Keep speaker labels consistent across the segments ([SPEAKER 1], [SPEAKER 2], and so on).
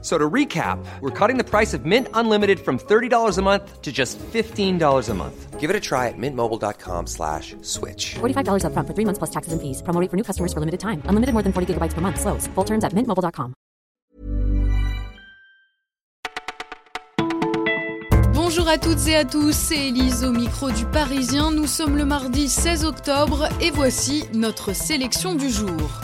[SPEAKER 1] So to recap, we're cutting the price of Mint Unlimited from $30 a month to just $15 a month.
[SPEAKER 2] Give it a try at mintmobile.com slash switch.
[SPEAKER 3] $45 upfront for three months plus taxes and fees. Promo rate for new customers for limited time. Unlimited more than 40 gigabytes per month. Slows. Full terms at mintmobile.com.
[SPEAKER 4] Bonjour à toutes et à tous, c'est Elise au micro du Parisien. Nous sommes le mardi 16 octobre et voici notre sélection du jour.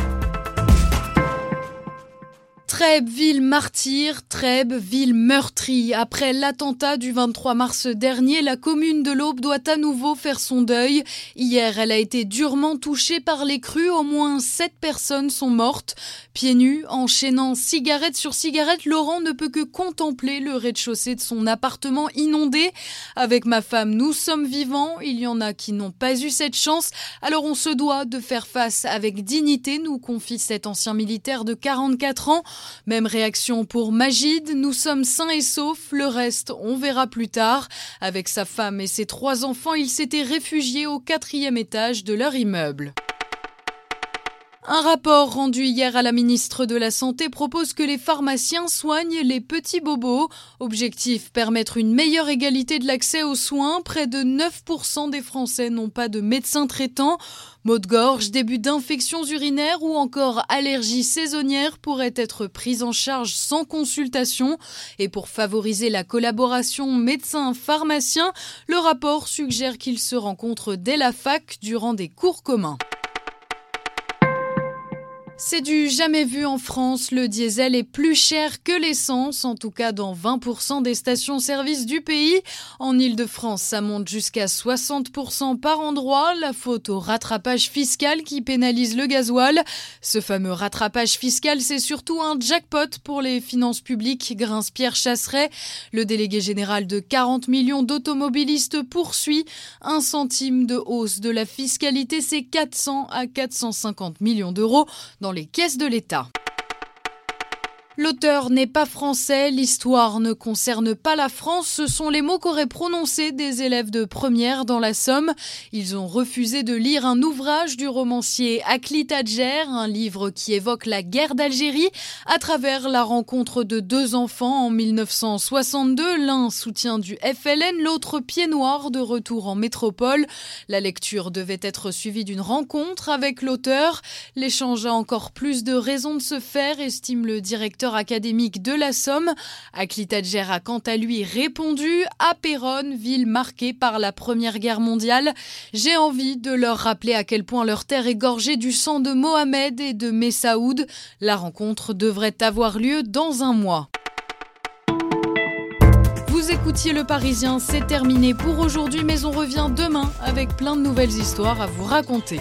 [SPEAKER 4] Trèbes, ville martyre, Trèbes, ville meurtrie. Après l'attentat du 23 mars dernier, la commune de l'Aube doit à nouveau faire son deuil. Hier, elle a été durement touchée par les crues. Au moins sept personnes sont mortes. Pieds nus, enchaînant cigarette sur cigarette, Laurent ne peut que contempler le rez-de-chaussée de son appartement inondé. Avec ma femme, nous sommes vivants. Il y en a qui n'ont pas eu cette chance. Alors on se doit de faire face avec dignité, nous confie cet ancien militaire de 44 ans. Même réaction pour Magid, nous sommes sains et saufs, le reste on verra plus tard. Avec sa femme et ses trois enfants, il s'était réfugié au quatrième étage de leur immeuble. Un rapport rendu hier à la ministre de la Santé propose que les pharmaciens soignent les petits bobos. Objectif permettre une meilleure égalité de l'accès aux soins. Près de 9% des Français n'ont pas de médecin traitant. Maux de gorge, début d'infections urinaires ou encore allergies saisonnières pourraient être prises en charge sans consultation. Et pour favoriser la collaboration médecin-pharmacien, le rapport suggère qu'ils se rencontrent dès la fac durant des cours communs. C'est du jamais vu en France. Le diesel est plus cher que l'essence, en tout cas dans 20% des stations-service du pays. En Ile-de-France, ça monte jusqu'à 60% par endroit. La faute au rattrapage fiscal qui pénalise le gasoil. Ce fameux rattrapage fiscal, c'est surtout un jackpot pour les finances publiques, grince Pierre Chasseret. Le délégué général de 40 millions d'automobilistes poursuit. Un centime de hausse de la fiscalité, c'est 400 à 450 millions d'euros dans les caisses de l'État. L'auteur n'est pas français, l'histoire ne concerne pas la France, ce sont les mots qu'auraient prononcés des élèves de première dans la Somme. Ils ont refusé de lire un ouvrage du romancier Akli Tadjer, un livre qui évoque la guerre d'Algérie à travers la rencontre de deux enfants en 1962, l'un soutien du FLN, l'autre pied noir de retour en métropole. La lecture devait être suivie d'une rencontre avec l'auteur. L'échange a encore plus de raisons de se faire, estime le directeur académique de la Somme. Akli a quant à lui répondu à Péronne, ville marquée par la Première Guerre mondiale. J'ai envie de leur rappeler à quel point leur terre est gorgée du sang de Mohamed et de Messaoud. La rencontre devrait avoir lieu dans un mois. Vous écoutiez Le Parisien, c'est terminé pour aujourd'hui, mais on revient demain avec plein de nouvelles histoires à vous raconter.